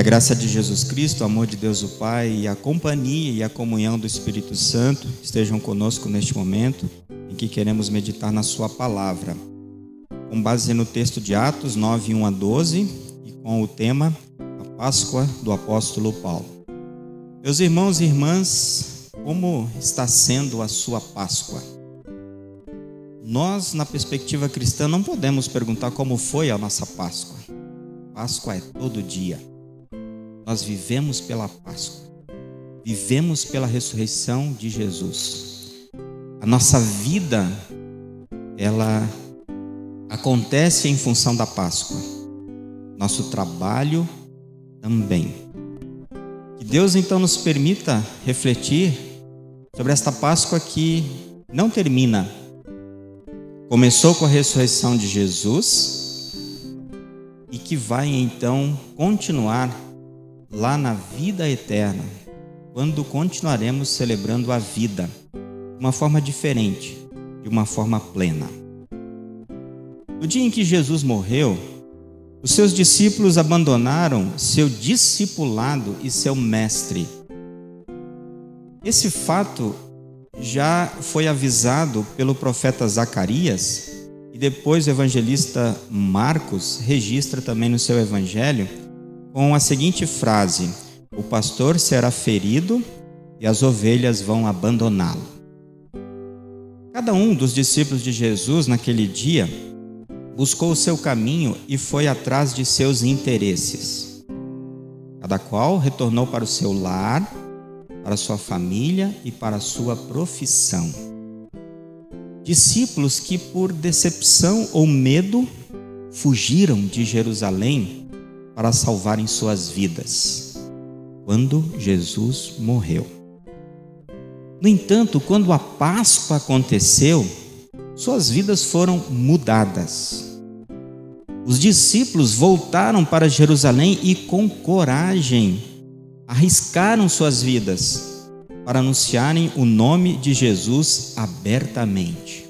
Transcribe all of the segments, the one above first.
A graça de Jesus Cristo, o amor de Deus o Pai e a companhia e a comunhão do Espírito Santo estejam conosco neste momento em que queremos meditar na Sua palavra. Com base no texto de Atos 9, 1 a 12 e com o tema A Páscoa do Apóstolo Paulo. Meus irmãos e irmãs, como está sendo a sua Páscoa? Nós, na perspectiva cristã, não podemos perguntar como foi a nossa Páscoa. Páscoa é todo dia. Nós vivemos pela Páscoa. Vivemos pela ressurreição de Jesus. A nossa vida ela acontece em função da Páscoa. Nosso trabalho também. Que Deus então nos permita refletir sobre esta Páscoa que não termina. Começou com a ressurreição de Jesus e que vai então continuar lá na vida eterna, quando continuaremos celebrando a vida de uma forma diferente, de uma forma plena. No dia em que Jesus morreu, os seus discípulos abandonaram seu discipulado e seu mestre. Esse fato já foi avisado pelo profeta Zacarias e depois o evangelista Marcos registra também no seu evangelho com a seguinte frase: O pastor será ferido e as ovelhas vão abandoná-lo. Cada um dos discípulos de Jesus naquele dia buscou o seu caminho e foi atrás de seus interesses. Cada qual retornou para o seu lar, para sua família e para a sua profissão. Discípulos que, por decepção ou medo, fugiram de Jerusalém para salvarem suas vidas, quando Jesus morreu. No entanto, quando a Páscoa aconteceu, suas vidas foram mudadas. Os discípulos voltaram para Jerusalém e, com coragem, arriscaram suas vidas para anunciarem o nome de Jesus abertamente.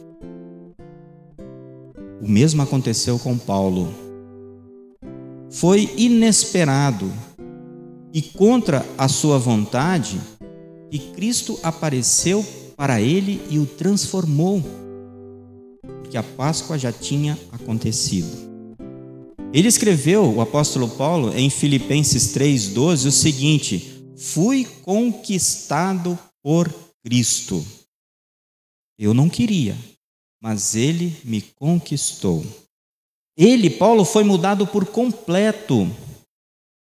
O mesmo aconteceu com Paulo foi inesperado e contra a sua vontade que Cristo apareceu para ele e o transformou, porque a Páscoa já tinha acontecido. Ele escreveu, o apóstolo Paulo, em Filipenses 3,12, o seguinte: Fui conquistado por Cristo. Eu não queria, mas ele me conquistou. Ele, Paulo, foi mudado por completo.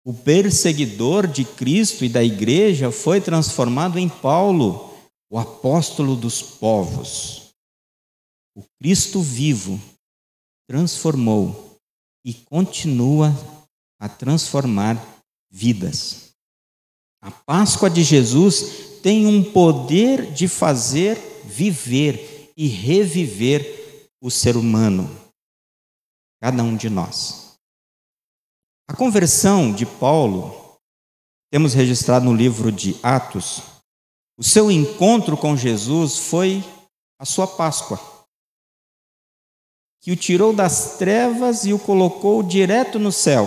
O perseguidor de Cristo e da igreja foi transformado em Paulo, o apóstolo dos povos. O Cristo vivo transformou e continua a transformar vidas. A Páscoa de Jesus tem um poder de fazer viver e reviver o ser humano cada um de nós. A conversão de Paulo, temos registrado no livro de Atos, o seu encontro com Jesus foi a sua Páscoa, que o tirou das trevas e o colocou direto no céu,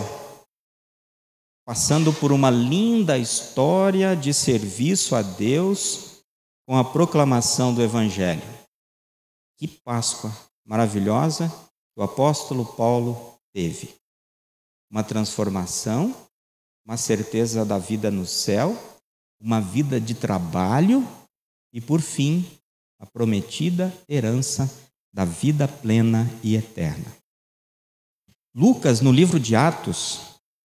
passando por uma linda história de serviço a Deus com a proclamação do Evangelho. Que Páscoa maravilhosa o apóstolo Paulo teve uma transformação, uma certeza da vida no céu, uma vida de trabalho e, por fim, a prometida herança da vida plena e eterna. Lucas, no livro de Atos,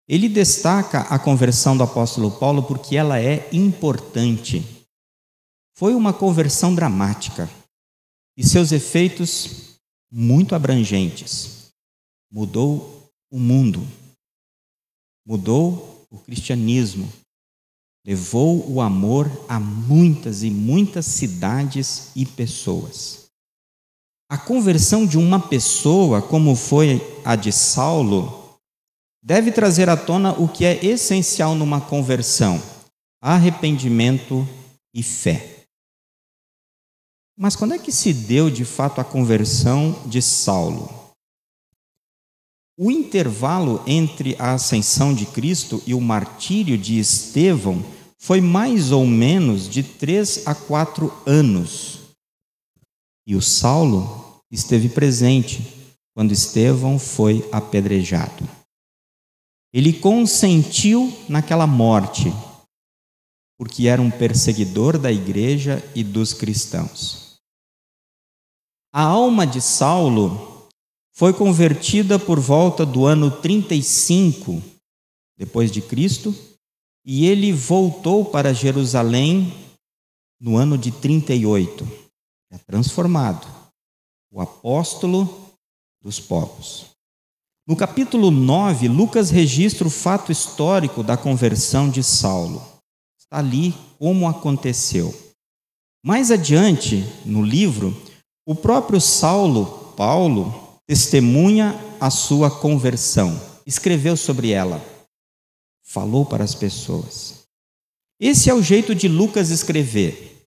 ele destaca a conversão do apóstolo Paulo porque ela é importante. Foi uma conversão dramática e seus efeitos muito abrangentes. Mudou o mundo, mudou o cristianismo, levou o amor a muitas e muitas cidades e pessoas. A conversão de uma pessoa, como foi a de Saulo, deve trazer à tona o que é essencial numa conversão: arrependimento e fé. Mas quando é que se deu de fato a conversão de Saulo? O intervalo entre a ascensão de Cristo e o martírio de Estevão foi mais ou menos de três a quatro anos. E o Saulo esteve presente quando Estevão foi apedrejado. Ele consentiu naquela morte, porque era um perseguidor da igreja e dos cristãos. A alma de Saulo foi convertida por volta do ano 35 depois de Cristo, e ele voltou para Jerusalém no ano de 38. É transformado, o apóstolo dos povos. No capítulo 9, Lucas registra o fato histórico da conversão de Saulo. Está ali como aconteceu. Mais adiante, no livro, o próprio Saulo, Paulo, testemunha a sua conversão, escreveu sobre ela, falou para as pessoas. Esse é o jeito de Lucas escrever.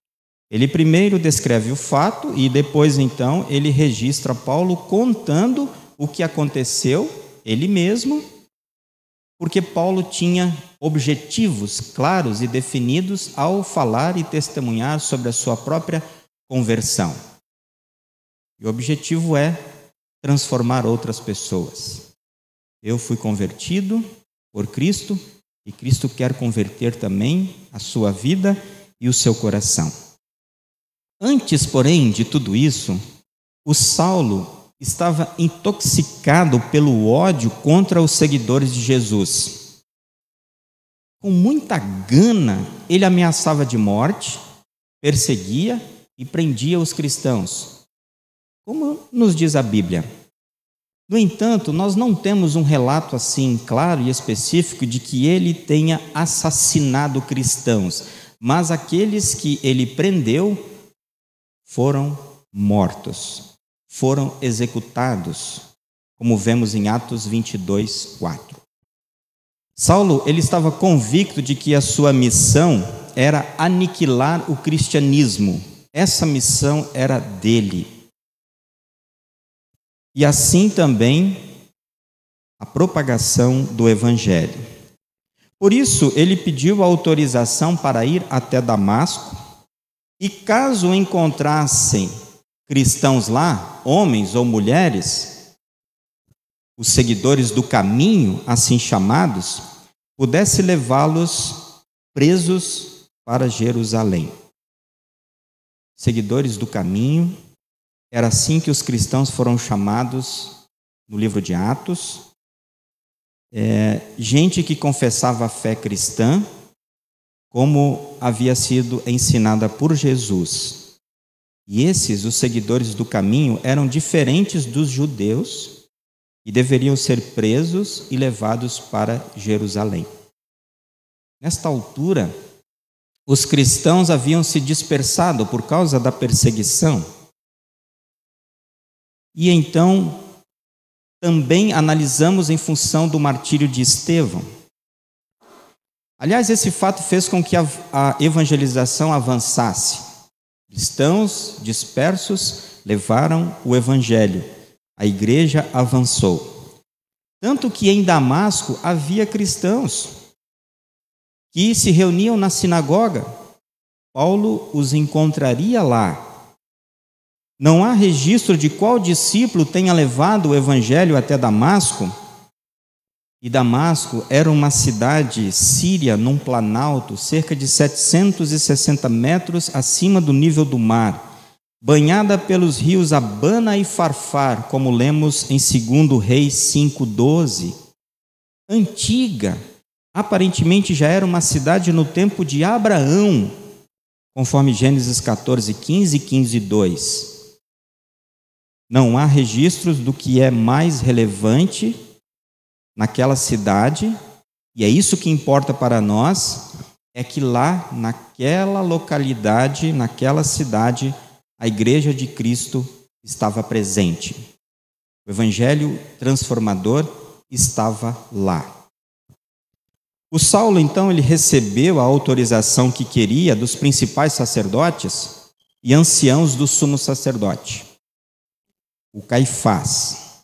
Ele primeiro descreve o fato e depois, então, ele registra Paulo contando o que aconteceu, ele mesmo, porque Paulo tinha objetivos claros e definidos ao falar e testemunhar sobre a sua própria conversão. E o objetivo é transformar outras pessoas. Eu fui convertido por Cristo e Cristo quer converter também a sua vida e o seu coração. Antes, porém, de tudo isso, o Saulo estava intoxicado pelo ódio contra os seguidores de Jesus. Com muita gana, ele ameaçava de morte, perseguia e prendia os cristãos, como nos diz a Bíblia. No entanto, nós não temos um relato assim claro e específico de que ele tenha assassinado cristãos, mas aqueles que ele prendeu foram mortos, foram executados, como vemos em Atos 22, 4. Saulo, ele estava convicto de que a sua missão era aniquilar o cristianismo. Essa missão era dele. E assim também a propagação do Evangelho. Por isso, ele pediu autorização para ir até Damasco, e caso encontrassem cristãos lá, homens ou mulheres, os seguidores do caminho, assim chamados, pudesse levá-los presos para Jerusalém. Seguidores do caminho, era assim que os cristãos foram chamados no livro de Atos. É, gente que confessava a fé cristã, como havia sido ensinada por Jesus. E esses, os seguidores do caminho, eram diferentes dos judeus e deveriam ser presos e levados para Jerusalém. Nesta altura, os cristãos haviam se dispersado por causa da perseguição e então também analisamos em função do martírio de Estevão. Aliás, esse fato fez com que a, evangelização avançasse. Cristãos dispersos levaram o evangelho. A igreja avançou. Tanto que em Damasco havia cristãos que se reuniam na sinagoga. Paulo os encontraria lá não há registro de qual discípulo tenha levado o evangelho até Damasco. E Damasco era uma cidade síria num planalto, cerca de 760 metros acima do nível do mar, banhada pelos rios Abana e Farfar, como lemos em 2 Reis 5,12. Antiga, aparentemente já era uma cidade no tempo de Abraão, conforme Gênesis 14, 15 e 15, 2. Não há registros do que é mais relevante naquela cidade, e é isso que importa para nós, é que lá, naquela localidade, naquela cidade, a igreja de Cristo estava presente. O evangelho transformador estava lá. O Saulo então ele recebeu a autorização que queria dos principais sacerdotes e anciãos do sumo sacerdote o Caifás.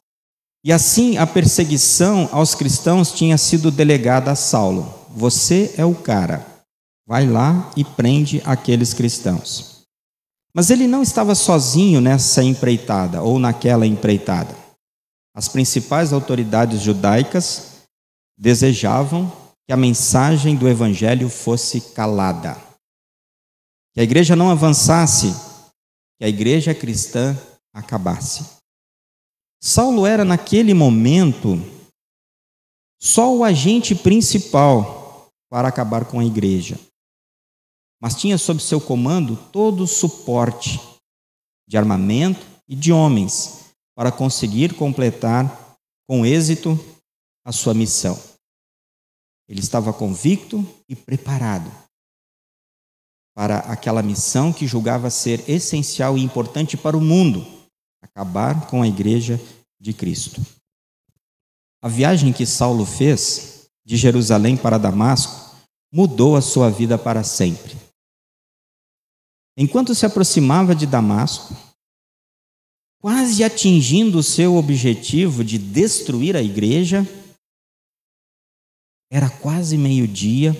E assim a perseguição aos cristãos tinha sido delegada a Saulo. Você é o cara. Vai lá e prende aqueles cristãos. Mas ele não estava sozinho nessa empreitada ou naquela empreitada. As principais autoridades judaicas desejavam que a mensagem do evangelho fosse calada. Que a igreja não avançasse, que a igreja cristã acabasse. Saulo era, naquele momento, só o agente principal para acabar com a igreja, mas tinha sob seu comando todo o suporte de armamento e de homens para conseguir completar com êxito a sua missão. Ele estava convicto e preparado para aquela missão que julgava ser essencial e importante para o mundo acabar com a igreja de Cristo. A viagem que Saulo fez de Jerusalém para Damasco mudou a sua vida para sempre. Enquanto se aproximava de Damasco, quase atingindo o seu objetivo de destruir a igreja, era quase meio-dia.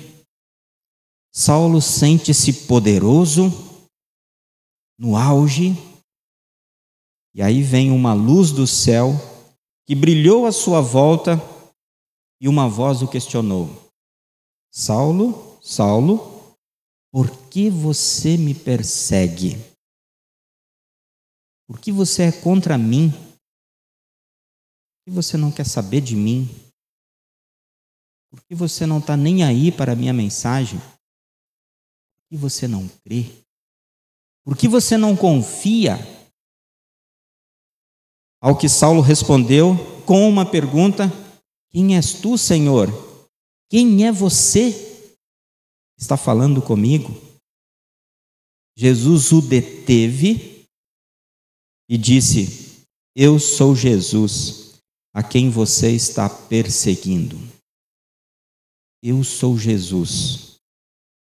Saulo sente-se poderoso, no auge, e aí vem uma luz do céu que brilhou à sua volta e uma voz o questionou: Saulo, Saulo, por que você me persegue? Por que você é contra mim? Por que você não quer saber de mim? Por que você não está nem aí para a minha mensagem? Por que você não crê? Por que você não confia? Ao que Saulo respondeu com uma pergunta: Quem és tu, Senhor? Quem é você? Está falando comigo? Jesus o deteve e disse: Eu sou Jesus, a quem você está perseguindo. Eu sou Jesus,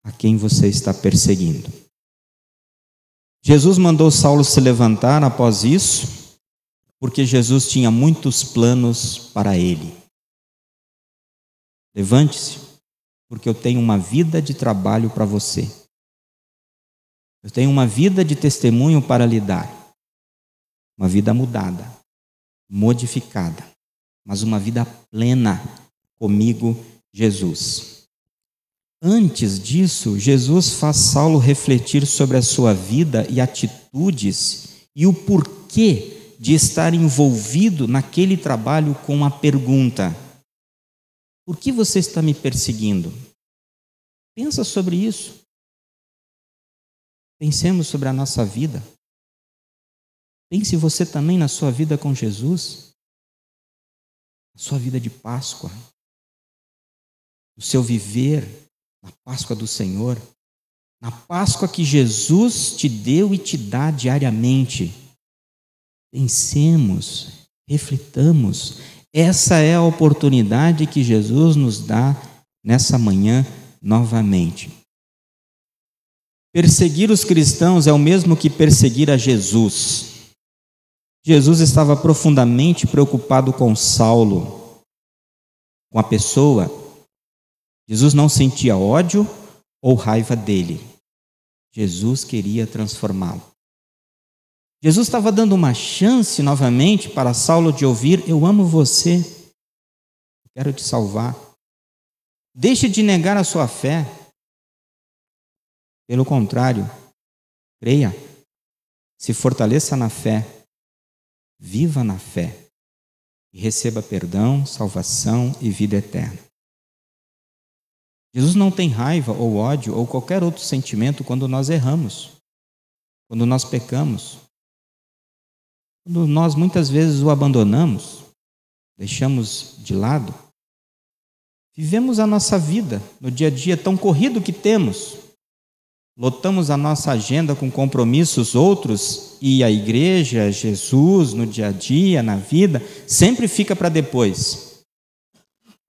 a quem você está perseguindo. Jesus mandou Saulo se levantar após isso, porque Jesus tinha muitos planos para ele. Levante-se, porque eu tenho uma vida de trabalho para você. Eu tenho uma vida de testemunho para lhe dar. Uma vida mudada, modificada, mas uma vida plena comigo Jesus. Antes disso, Jesus faz Saulo refletir sobre a sua vida e atitudes e o porquê de estar envolvido naquele trabalho com a pergunta: Por que você está me perseguindo? Pensa sobre isso. Pensemos sobre a nossa vida. Pense você também na sua vida com Jesus, a sua vida de Páscoa o seu viver na Páscoa do Senhor, na Páscoa que Jesus te deu e te dá diariamente. Pensemos, reflitamos. Essa é a oportunidade que Jesus nos dá nessa manhã novamente. Perseguir os cristãos é o mesmo que perseguir a Jesus. Jesus estava profundamente preocupado com Saulo, com a pessoa Jesus não sentia ódio ou raiva dele. Jesus queria transformá-lo. Jesus estava dando uma chance novamente para Saulo de ouvir: Eu amo você, quero te salvar. Deixe de negar a sua fé. Pelo contrário, creia, se fortaleça na fé, viva na fé e receba perdão, salvação e vida eterna. Jesus não tem raiva ou ódio ou qualquer outro sentimento quando nós erramos, quando nós pecamos, quando nós muitas vezes o abandonamos, deixamos de lado. Vivemos a nossa vida no dia a dia tão corrido que temos. Lotamos a nossa agenda com compromissos outros e a igreja, Jesus, no dia a dia, na vida, sempre fica para depois.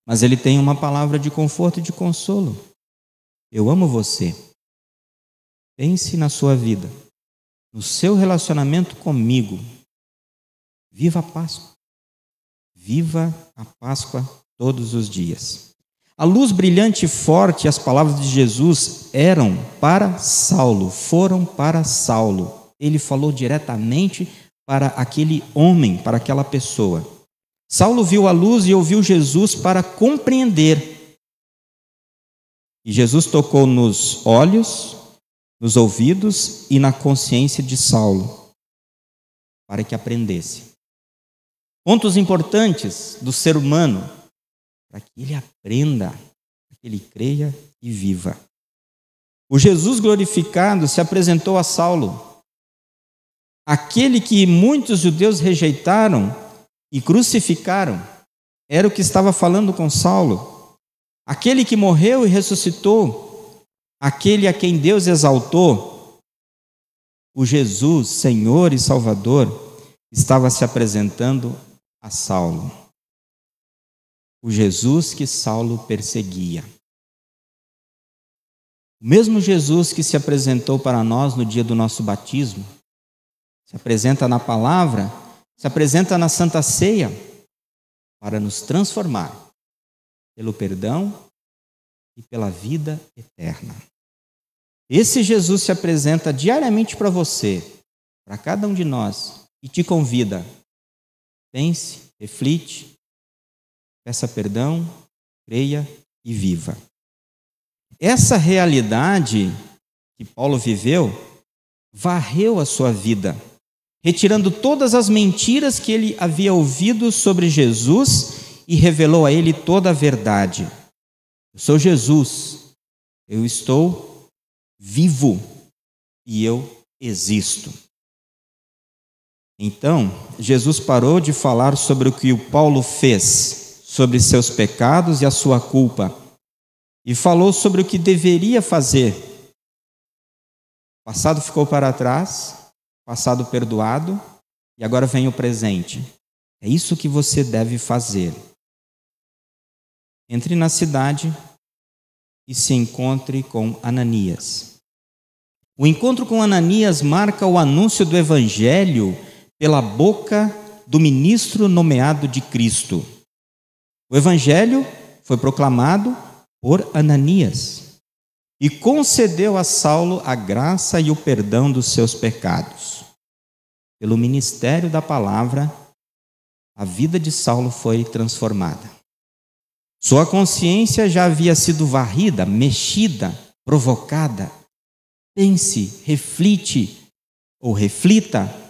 Mas ele tem uma palavra de conforto e de consolo. Eu amo você. Pense na sua vida, no seu relacionamento comigo. Viva a Páscoa. Viva a Páscoa todos os dias. A luz brilhante e forte, as palavras de Jesus eram para Saulo, foram para Saulo. Ele falou diretamente para aquele homem, para aquela pessoa. Saulo viu a luz e ouviu Jesus para compreender. E Jesus tocou nos olhos, nos ouvidos e na consciência de Saulo, para que aprendesse. Pontos importantes do ser humano, para que ele aprenda, para que ele creia e viva. O Jesus glorificado se apresentou a Saulo, aquele que muitos judeus rejeitaram e crucificaram, era o que estava falando com Saulo. Aquele que morreu e ressuscitou, aquele a quem Deus exaltou, o Jesus, Senhor e Salvador, estava se apresentando a Saulo. O Jesus que Saulo perseguia. O mesmo Jesus que se apresentou para nós no dia do nosso batismo, se apresenta na palavra se apresenta na Santa Ceia para nos transformar pelo perdão e pela vida eterna. Esse Jesus se apresenta diariamente para você, para cada um de nós, e te convida. Pense, reflite, peça perdão, creia e viva. Essa realidade que Paulo viveu varreu a sua vida retirando todas as mentiras que ele havia ouvido sobre Jesus e revelou a ele toda a verdade. Eu sou Jesus, eu estou vivo e eu existo. Então, Jesus parou de falar sobre o que o Paulo fez, sobre seus pecados e a sua culpa, e falou sobre o que deveria fazer. O passado ficou para trás, passado perdoado e agora vem o presente. É isso que você deve fazer. Entre na cidade e se encontre com Ananias. O encontro com Ananias marca o anúncio do evangelho pela boca do ministro nomeado de Cristo. O evangelho foi proclamado por Ananias e concedeu a Saulo a graça e o perdão dos seus pecados. Pelo ministério da palavra, a vida de Saulo foi transformada. Sua consciência já havia sido varrida, mexida, provocada. Pense, reflite ou reflita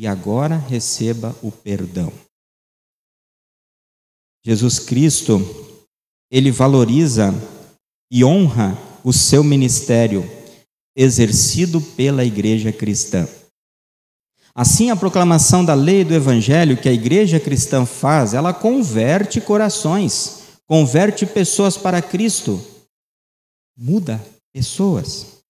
e agora receba o perdão. Jesus Cristo, ele valoriza e honra o seu ministério exercido pela igreja cristã. Assim, a proclamação da lei e do evangelho que a igreja cristã faz, ela converte corações, converte pessoas para Cristo, muda pessoas.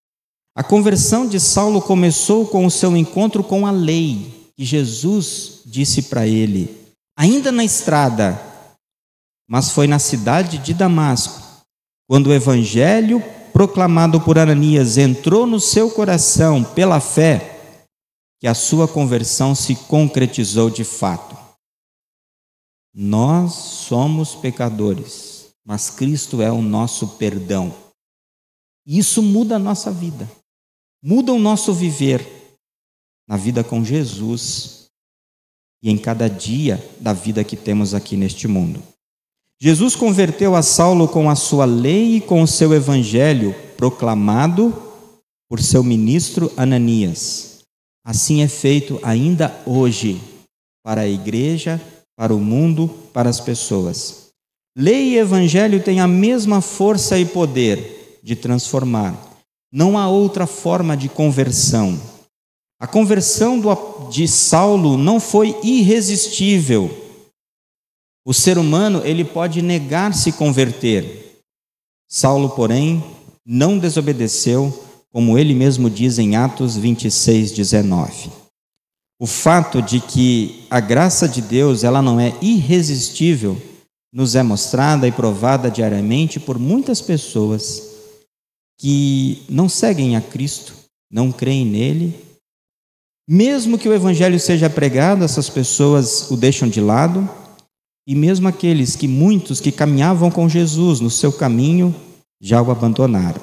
A conversão de Saulo começou com o seu encontro com a lei, que Jesus disse para ele, ainda na estrada, mas foi na cidade de Damasco, quando o evangelho proclamado por Ananias entrou no seu coração pela fé, que a sua conversão se concretizou de fato. Nós somos pecadores, mas Cristo é o nosso perdão. Isso muda a nossa vida, muda o nosso viver na vida com Jesus e em cada dia da vida que temos aqui neste mundo. Jesus converteu a Saulo com a sua lei e com o seu evangelho proclamado por seu ministro Ananias. Assim é feito ainda hoje para a igreja, para o mundo, para as pessoas. Lei e evangelho têm a mesma força e poder de transformar. Não há outra forma de conversão. A conversão de Saulo não foi irresistível o ser humano, ele pode negar se converter. Saulo, porém, não desobedeceu, como ele mesmo diz em Atos 26, 19. O fato de que a graça de Deus, ela não é irresistível, nos é mostrada e provada diariamente por muitas pessoas que não seguem a Cristo, não creem nele. Mesmo que o evangelho seja pregado, essas pessoas o deixam de lado, e mesmo aqueles que muitos que caminhavam com Jesus no seu caminho já o abandonaram.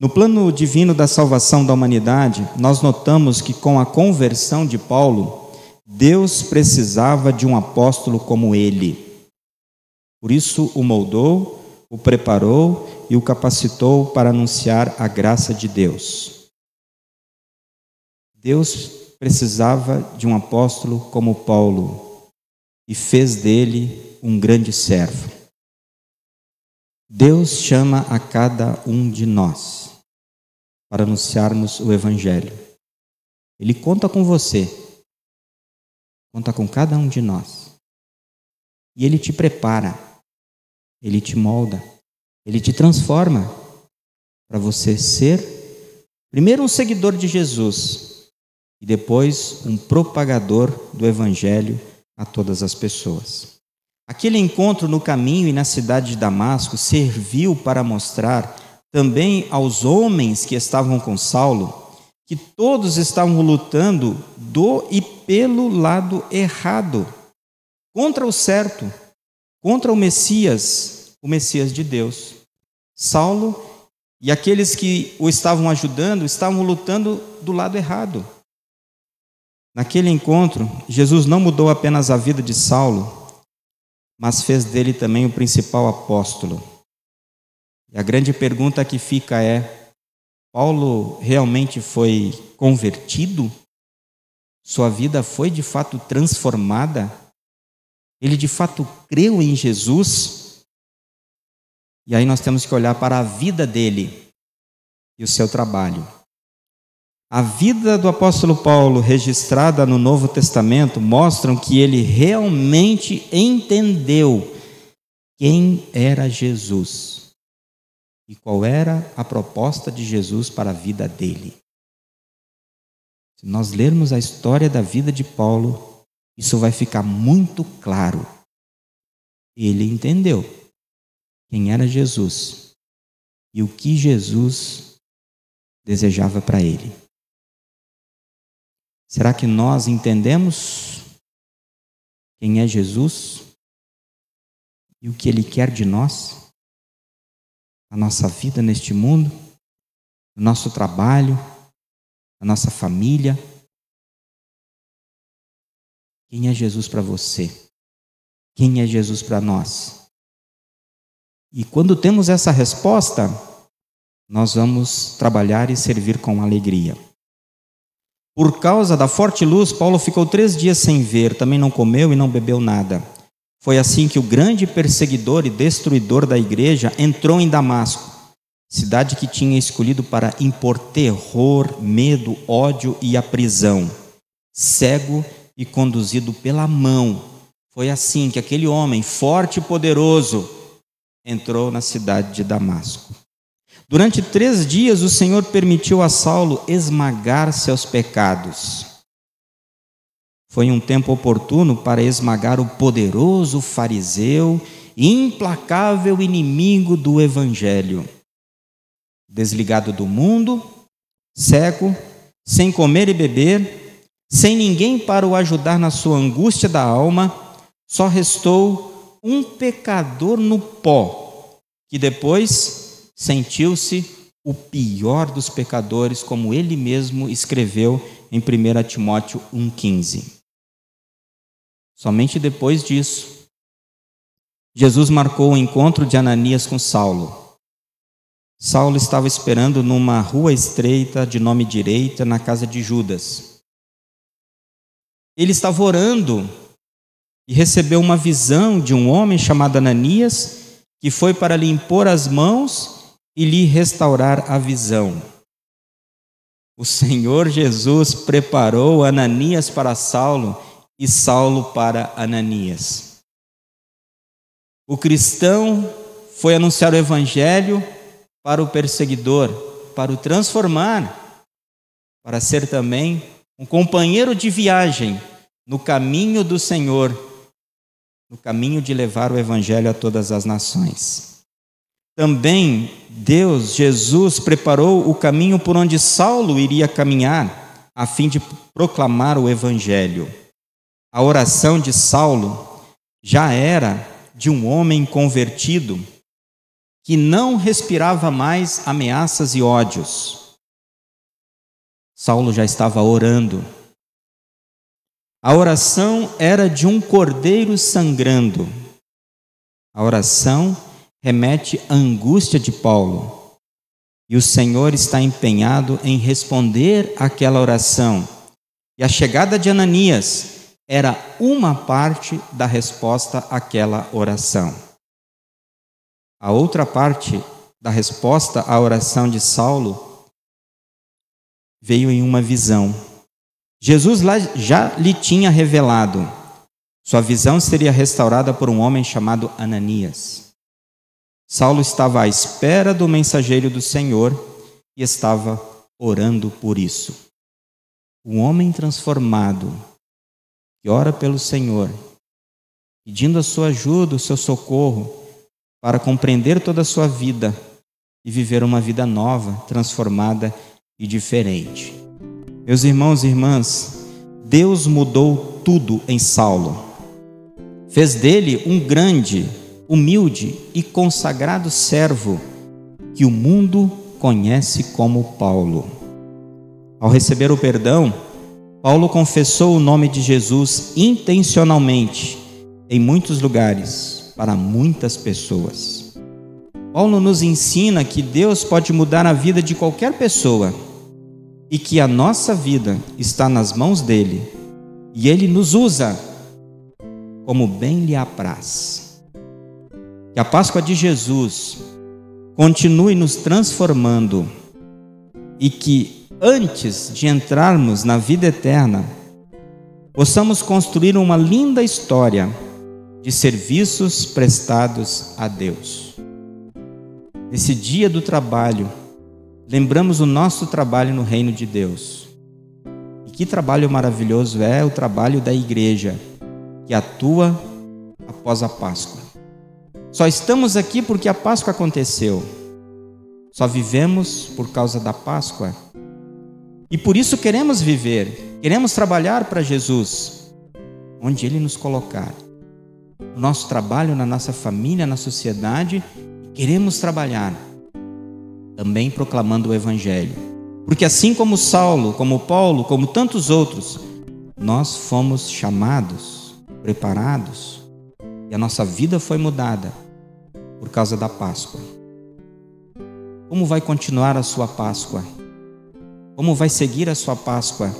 No plano divino da salvação da humanidade, nós notamos que com a conversão de Paulo, Deus precisava de um apóstolo como ele. Por isso o moldou, o preparou e o capacitou para anunciar a graça de Deus. Deus precisava de um apóstolo como Paulo e fez dele um grande servo. Deus chama a cada um de nós para anunciarmos o Evangelho. Ele conta com você, conta com cada um de nós. E Ele te prepara ele te molda, ele te transforma para você ser, primeiro, um seguidor de Jesus e depois um propagador do Evangelho a todas as pessoas. Aquele encontro no caminho e na cidade de Damasco serviu para mostrar também aos homens que estavam com Saulo que todos estavam lutando do e pelo lado errado, contra o certo contra o Messias, o Messias de Deus. Saulo e aqueles que o estavam ajudando estavam lutando do lado errado. Naquele encontro, Jesus não mudou apenas a vida de Saulo, mas fez dele também o principal apóstolo. E a grande pergunta que fica é: Paulo realmente foi convertido? Sua vida foi de fato transformada? Ele de fato creu em Jesus? E aí nós temos que olhar para a vida dele e o seu trabalho. A vida do apóstolo Paulo, registrada no Novo Testamento, mostram que ele realmente entendeu quem era Jesus e qual era a proposta de Jesus para a vida dele. Se nós lermos a história da vida de Paulo, isso vai ficar muito claro. Ele entendeu quem era Jesus e o que Jesus desejava para ele. Será que nós entendemos quem é Jesus e o que ele quer de nós? A nossa vida neste mundo, o nosso trabalho, a nossa família, quem é Jesus para você? Quem é Jesus para nós? E quando temos essa resposta, nós vamos trabalhar e servir com alegria. Por causa da forte luz, Paulo ficou três dias sem ver, também não comeu e não bebeu nada. Foi assim que o grande perseguidor e destruidor da igreja entrou em Damasco, cidade que tinha escolhido para impor terror, medo, ódio e a prisão. Cego e conduzido pela mão. Foi assim que aquele homem, forte e poderoso, entrou na cidade de Damasco. Durante três dias, o Senhor permitiu a Saulo esmagar seus pecados. Foi um tempo oportuno para esmagar o poderoso fariseu, implacável inimigo do Evangelho. Desligado do mundo, cego, sem comer e beber, sem ninguém para o ajudar na sua angústia da alma, só restou um pecador no pó, que depois sentiu-se o pior dos pecadores, como ele mesmo escreveu em 1 Timóteo 1,15. Somente depois disso, Jesus marcou o encontro de Ananias com Saulo. Saulo estava esperando numa rua estreita de nome direita na casa de Judas. Ele estava orando e recebeu uma visão de um homem chamado Ananias, que foi para lhe impor as mãos e lhe restaurar a visão. O Senhor Jesus preparou Ananias para Saulo e Saulo para Ananias. O cristão foi anunciar o evangelho para o perseguidor, para o transformar, para ser também um companheiro de viagem no caminho do Senhor, no caminho de levar o Evangelho a todas as nações. Também Deus, Jesus, preparou o caminho por onde Saulo iria caminhar, a fim de proclamar o Evangelho. A oração de Saulo já era de um homem convertido que não respirava mais ameaças e ódios. Saulo já estava orando. A oração era de um cordeiro sangrando. A oração remete à angústia de Paulo. E o Senhor está empenhado em responder àquela oração. E a chegada de Ananias era uma parte da resposta àquela oração. A outra parte da resposta à oração de Saulo veio em uma visão. Jesus já lhe tinha revelado. Sua visão seria restaurada por um homem chamado Ananias. Saulo estava à espera do mensageiro do Senhor e estava orando por isso. Um homem transformado que ora pelo Senhor, pedindo a sua ajuda, o seu socorro, para compreender toda a sua vida e viver uma vida nova, transformada e diferente. Meus irmãos e irmãs, Deus mudou tudo em Saulo. Fez dele um grande, humilde e consagrado servo que o mundo conhece como Paulo. Ao receber o perdão, Paulo confessou o nome de Jesus intencionalmente em muitos lugares para muitas pessoas. Paulo nos ensina que Deus pode mudar a vida de qualquer pessoa e que a nossa vida está nas mãos dele e ele nos usa como bem lhe apraz. Que a Páscoa de Jesus continue nos transformando e que antes de entrarmos na vida eterna, possamos construir uma linda história de serviços prestados a Deus. Nesse dia do trabalho, lembramos o nosso trabalho no reino de Deus. E que trabalho maravilhoso é o trabalho da igreja, que atua após a Páscoa. Só estamos aqui porque a Páscoa aconteceu. Só vivemos por causa da Páscoa. E por isso queremos viver, queremos trabalhar para Jesus, onde Ele nos colocar no nosso trabalho, na nossa família, na sociedade, queremos trabalhar também proclamando o Evangelho. Porque assim como Saulo, como Paulo, como tantos outros, nós fomos chamados, preparados, a nossa vida foi mudada por causa da Páscoa. Como vai continuar a sua Páscoa? Como vai seguir a sua Páscoa?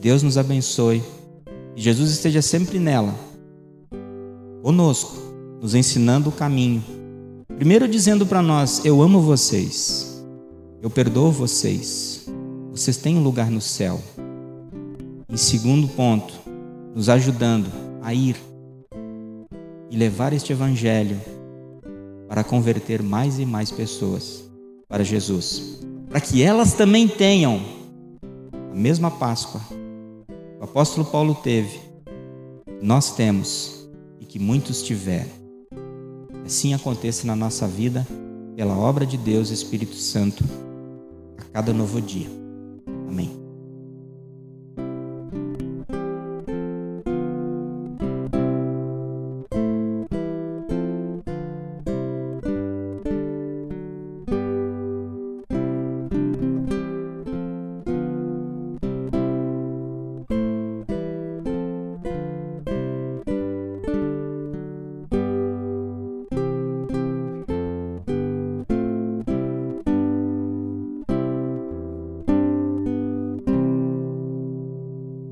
Deus nos abençoe e Jesus esteja sempre nela conosco, nos ensinando o caminho. Primeiro, dizendo para nós: Eu amo vocês, eu perdoo vocês, vocês têm um lugar no céu. Em segundo ponto, nos ajudando a ir e levar este evangelho para converter mais e mais pessoas para Jesus, para que elas também tenham a mesma Páscoa que o apóstolo Paulo teve, nós temos que muitos tiveram. Assim aconteça na nossa vida, pela obra de Deus Espírito Santo, a cada novo dia.